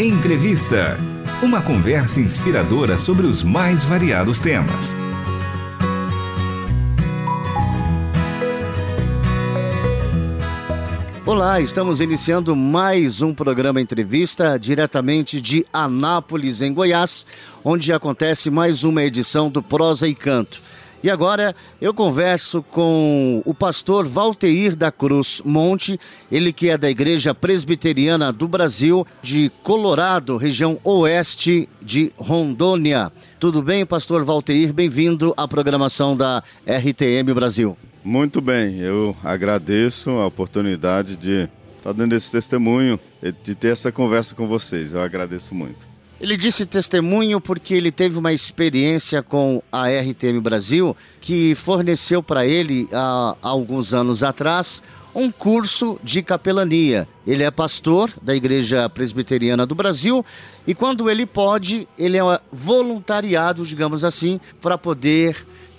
Entrevista. Uma conversa inspiradora sobre os mais variados temas. Olá, estamos iniciando mais um programa entrevista diretamente de Anápolis, em Goiás, onde acontece mais uma edição do Prosa e Canto. E agora eu converso com o pastor Valteir da Cruz Monte, ele que é da Igreja Presbiteriana do Brasil, de Colorado, região oeste de Rondônia. Tudo bem, pastor Valteir? Bem-vindo à programação da RTM Brasil. Muito bem, eu agradeço a oportunidade de estar dando esse testemunho, de ter essa conversa com vocês. Eu agradeço muito. Ele disse testemunho porque ele teve uma experiência com a RTM Brasil que forneceu para ele, há, alguns anos atrás, um curso de capelania. Ele é pastor da Igreja Presbiteriana do Brasil e quando ele pode, ele é voluntariado, digamos assim, para poder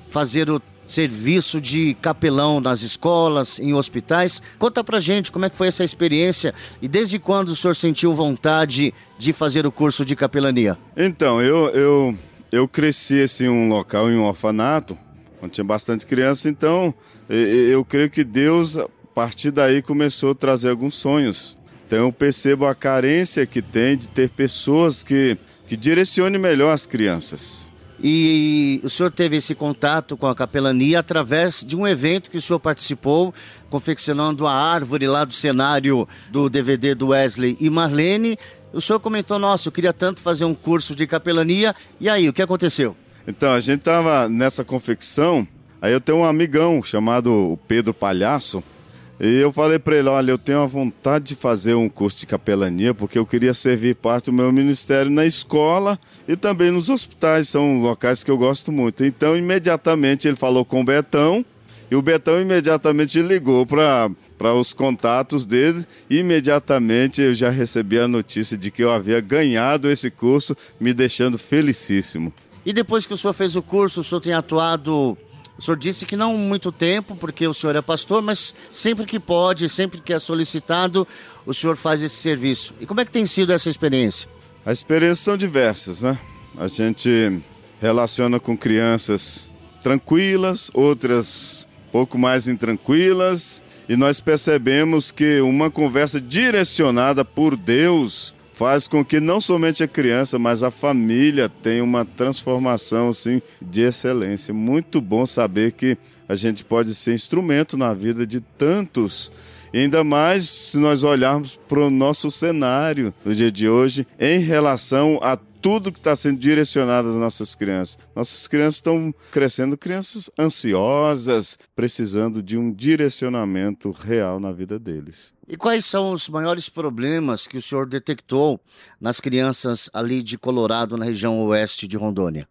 fazer o serviço de capelão nas escolas, em hospitais. Conta pra gente como é que foi essa experiência e desde quando o senhor sentiu vontade de fazer o curso de capelania? Então, eu, eu, eu cresci assim, em um local, em um orfanato, onde tinha bastante criança, então eu creio que Deus, a partir daí, começou a trazer alguns sonhos. Então eu percebo a carência que tem de ter pessoas que, que direcionem melhor as crianças. E o senhor teve esse contato com a capelania através de um evento que o senhor participou, confeccionando a árvore lá do cenário do DVD do Wesley e Marlene. O senhor comentou: Nossa, eu queria tanto fazer um curso de capelania. E aí, o que aconteceu? Então, a gente estava nessa confecção. Aí eu tenho um amigão chamado Pedro Palhaço, e eu falei para ele: olha, eu tenho a vontade de fazer um curso de capelania, porque eu queria servir parte do meu ministério na escola e também nos hospitais, são locais que eu gosto muito. Então, imediatamente ele falou com o Betão, e o Betão imediatamente ligou para os contatos dele, e imediatamente eu já recebi a notícia de que eu havia ganhado esse curso, me deixando felicíssimo. E depois que o senhor fez o curso, o senhor tem atuado o senhor disse que não muito tempo, porque o senhor é pastor, mas sempre que pode, sempre que é solicitado, o senhor faz esse serviço. E como é que tem sido essa experiência? As experiências são diversas, né? A gente relaciona com crianças tranquilas, outras pouco mais intranquilas, e nós percebemos que uma conversa direcionada por Deus faz com que não somente a criança, mas a família tenha uma transformação assim de excelência. Muito bom saber que a gente pode ser instrumento na vida de tantos ainda mais se nós olharmos para o nosso cenário do dia de hoje em relação a tudo que está sendo direcionado às nossas crianças. Nossas crianças estão crescendo crianças ansiosas, precisando de um direcionamento real na vida deles. E quais são os maiores problemas que o senhor detectou nas crianças ali de Colorado, na região oeste de Rondônia?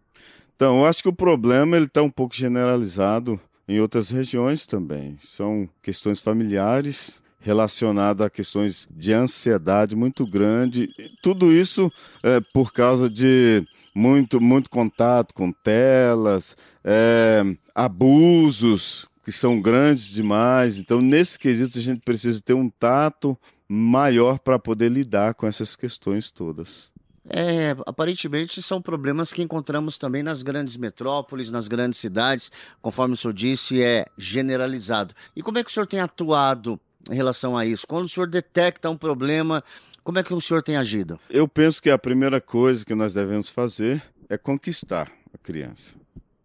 Então, eu acho que o problema ele está um pouco generalizado em outras regiões também. São questões familiares, relacionado a questões de ansiedade muito grande. Tudo isso é, por causa de muito, muito contato com telas, é, abusos que são grandes demais. Então, nesse quesito, a gente precisa ter um tato maior para poder lidar com essas questões todas. É, aparentemente são problemas que encontramos também nas grandes metrópoles, nas grandes cidades, conforme o senhor disse, é generalizado. E como é que o senhor tem atuado em relação a isso? Quando o senhor detecta um problema, como é que o senhor tem agido? Eu penso que a primeira coisa que nós devemos fazer é conquistar a criança.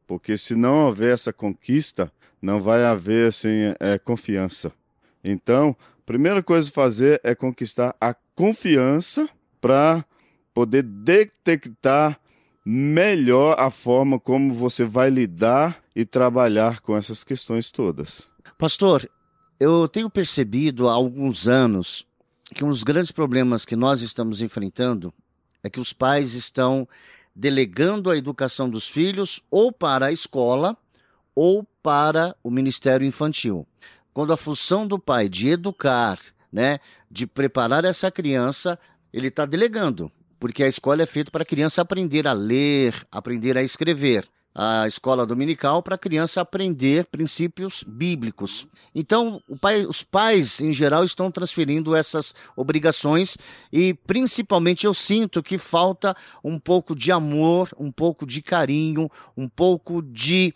Porque se não houver essa conquista, não vai haver assim, é, confiança. Então, a primeira coisa a fazer é conquistar a confiança para poder detectar melhor a forma como você vai lidar e trabalhar com essas questões todas. Pastor, eu tenho percebido há alguns anos que um dos grandes problemas que nós estamos enfrentando é que os pais estão delegando a educação dos filhos ou para a escola ou para o Ministério Infantil. Quando a função do pai de educar, né, de preparar essa criança, ele está delegando, porque a escola é feita para a criança aprender a ler, aprender a escrever. A escola dominical para a criança aprender princípios bíblicos. Então, pai, os pais, em geral, estão transferindo essas obrigações e, principalmente, eu sinto que falta um pouco de amor, um pouco de carinho, um pouco de,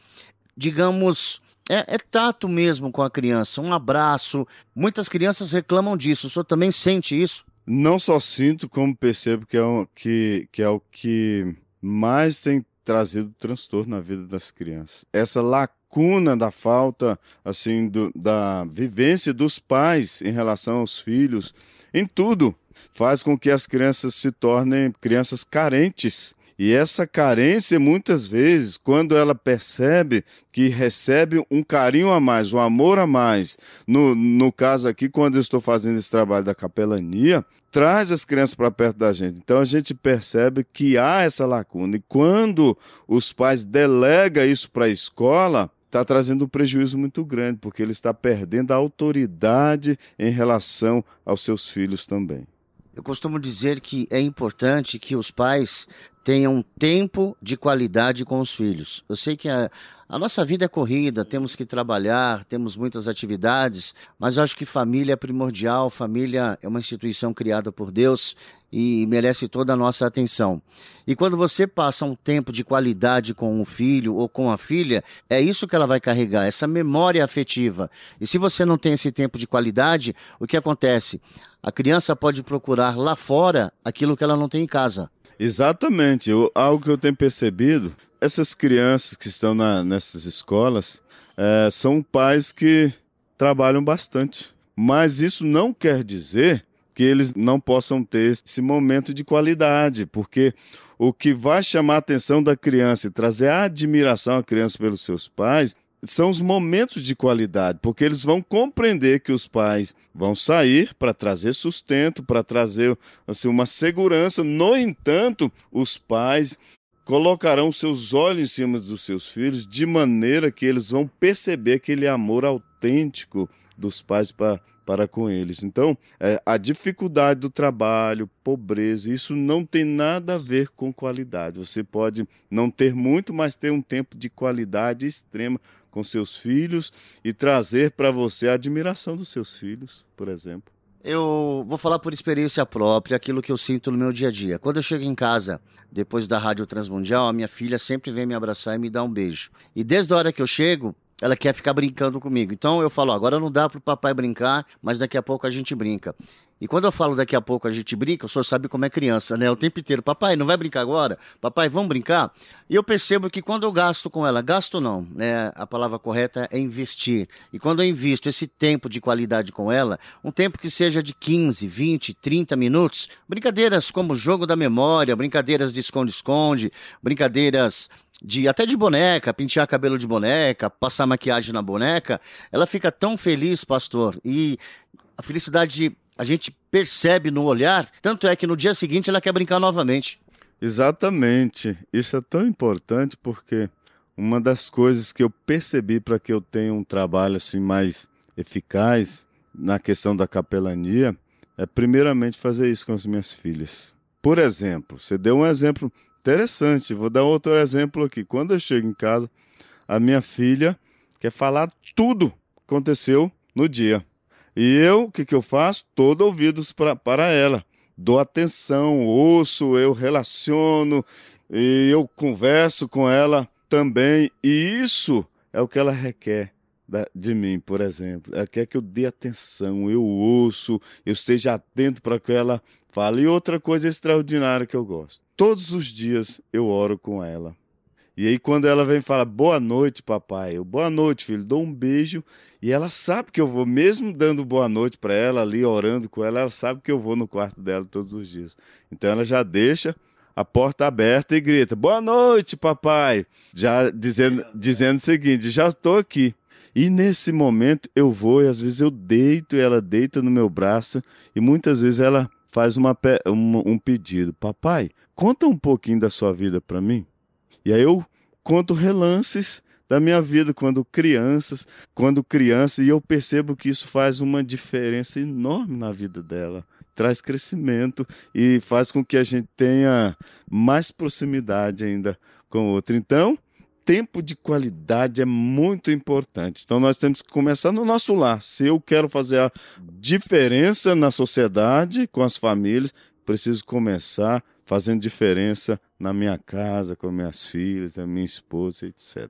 digamos, é, é, tato mesmo com a criança, um abraço. Muitas crianças reclamam disso. O senhor também sente isso? Não só sinto, como percebo que é, o, que, que, é o que mais tem trazido transtorno na vida das crianças. Essa lacuna da falta, assim, do, da vivência dos pais em relação aos filhos, em tudo, faz com que as crianças se tornem crianças carentes e essa carência, muitas vezes, quando ela percebe que recebe um carinho a mais, um amor a mais, no, no caso aqui, quando eu estou fazendo esse trabalho da capelania, traz as crianças para perto da gente. Então a gente percebe que há essa lacuna. E quando os pais delegam isso para a escola, está trazendo um prejuízo muito grande, porque ele está perdendo a autoridade em relação aos seus filhos também. Eu costumo dizer que é importante que os pais tenham tempo de qualidade com os filhos. Eu sei que a, a nossa vida é corrida, temos que trabalhar, temos muitas atividades, mas eu acho que família é primordial, família é uma instituição criada por Deus e merece toda a nossa atenção. E quando você passa um tempo de qualidade com o filho ou com a filha, é isso que ela vai carregar, essa memória afetiva. E se você não tem esse tempo de qualidade, o que acontece? A criança pode procurar lá fora aquilo que ela não tem em casa. Exatamente. Eu, algo que eu tenho percebido, essas crianças que estão na, nessas escolas é, são pais que trabalham bastante. Mas isso não quer dizer que eles não possam ter esse momento de qualidade, porque o que vai chamar a atenção da criança e trazer admiração à criança pelos seus pais são os momentos de qualidade, porque eles vão compreender que os pais vão sair para trazer sustento, para trazer assim, uma segurança. No entanto, os pais colocarão seus olhos em cima dos seus filhos de maneira que eles vão perceber aquele amor autêntico dos pais para para com eles. Então, é, a dificuldade do trabalho, pobreza, isso não tem nada a ver com qualidade. Você pode não ter muito, mas ter um tempo de qualidade extrema com seus filhos e trazer para você a admiração dos seus filhos, por exemplo. Eu vou falar por experiência própria aquilo que eu sinto no meu dia a dia. Quando eu chego em casa, depois da Rádio Transmundial, a minha filha sempre vem me abraçar e me dar um beijo. E desde a hora que eu chego, ela quer ficar brincando comigo. Então eu falo, agora não dá para o papai brincar, mas daqui a pouco a gente brinca. E quando eu falo daqui a pouco a gente brinca, o senhor sabe como é criança, né? O tempo inteiro, papai, não vai brincar agora? Papai, vamos brincar? E eu percebo que quando eu gasto com ela, gasto não, né? A palavra correta é investir. E quando eu invisto esse tempo de qualidade com ela, um tempo que seja de 15, 20, 30 minutos, brincadeiras como jogo da memória, brincadeiras de esconde-esconde, brincadeiras de até de boneca, pentear cabelo de boneca, passar maquiagem na boneca, ela fica tão feliz, pastor, e a felicidade a gente percebe no olhar, tanto é que no dia seguinte ela quer brincar novamente. Exatamente. Isso é tão importante porque uma das coisas que eu percebi para que eu tenha um trabalho assim mais eficaz na questão da capelania é primeiramente fazer isso com as minhas filhas. Por exemplo, você deu um exemplo Interessante, vou dar outro exemplo aqui. Quando eu chego em casa, a minha filha quer falar tudo que aconteceu no dia. E eu, o que, que eu faço? Todo ouvidos pra, para ela. Dou atenção, ouço, eu relaciono, e eu converso com ela também. E isso é o que ela requer de mim, por exemplo. Ela quer que eu dê atenção, eu ouço, eu esteja atento para que ela fale. E outra coisa extraordinária que eu gosto todos os dias eu oro com ela. E aí, quando ela vem e fala, boa noite, papai, eu, boa noite, filho, dou um beijo, e ela sabe que eu vou, mesmo dando boa noite para ela, ali orando com ela, ela sabe que eu vou no quarto dela todos os dias. Então ela já deixa a porta aberta e grita, boa noite, papai, já dizendo, dizendo o seguinte, já estou aqui. E nesse momento eu vou, e às vezes eu deito, e ela deita no meu braço, e muitas vezes ela faz uma, um, um pedido: Papai, conta um pouquinho da sua vida para mim. E aí eu conto relances da minha vida quando crianças, quando criança, e eu percebo que isso faz uma diferença enorme na vida dela. Traz crescimento e faz com que a gente tenha mais proximidade ainda com o outro. Então, tempo de qualidade é muito importante. Então nós temos que começar no nosso lar. Se eu quero fazer a diferença na sociedade, com as famílias, preciso começar fazendo diferença na minha casa, com minhas filhas, a minha esposa, etc.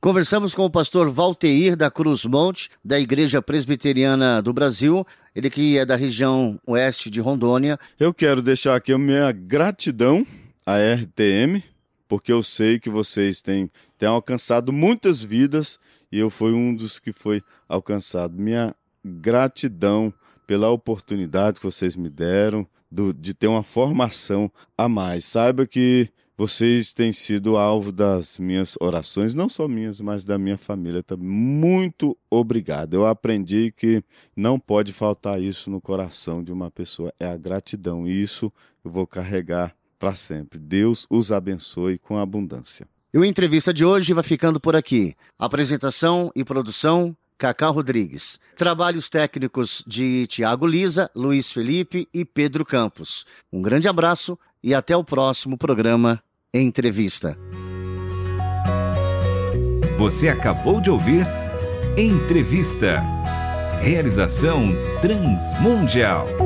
Conversamos com o pastor Valteir da Cruz Monte, da Igreja Presbiteriana do Brasil, ele que é da região oeste de Rondônia. Eu quero deixar aqui a minha gratidão à RTM, porque eu sei que vocês têm, têm alcançado muitas vidas e eu fui um dos que foi alcançado. Minha gratidão pela oportunidade que vocês me deram do, de ter uma formação a mais. Saiba que vocês têm sido alvo das minhas orações, não só minhas, mas da minha família também. Muito obrigado. Eu aprendi que não pode faltar isso no coração de uma pessoa, é a gratidão. E isso eu vou carregar para sempre. Deus os abençoe com abundância. E o entrevista de hoje vai ficando por aqui. Apresentação e produção Cacá Rodrigues. Trabalhos técnicos de Tiago Lisa, Luiz Felipe e Pedro Campos. Um grande abraço e até o próximo programa Entrevista. Você acabou de ouvir Entrevista. Realização Transmundial.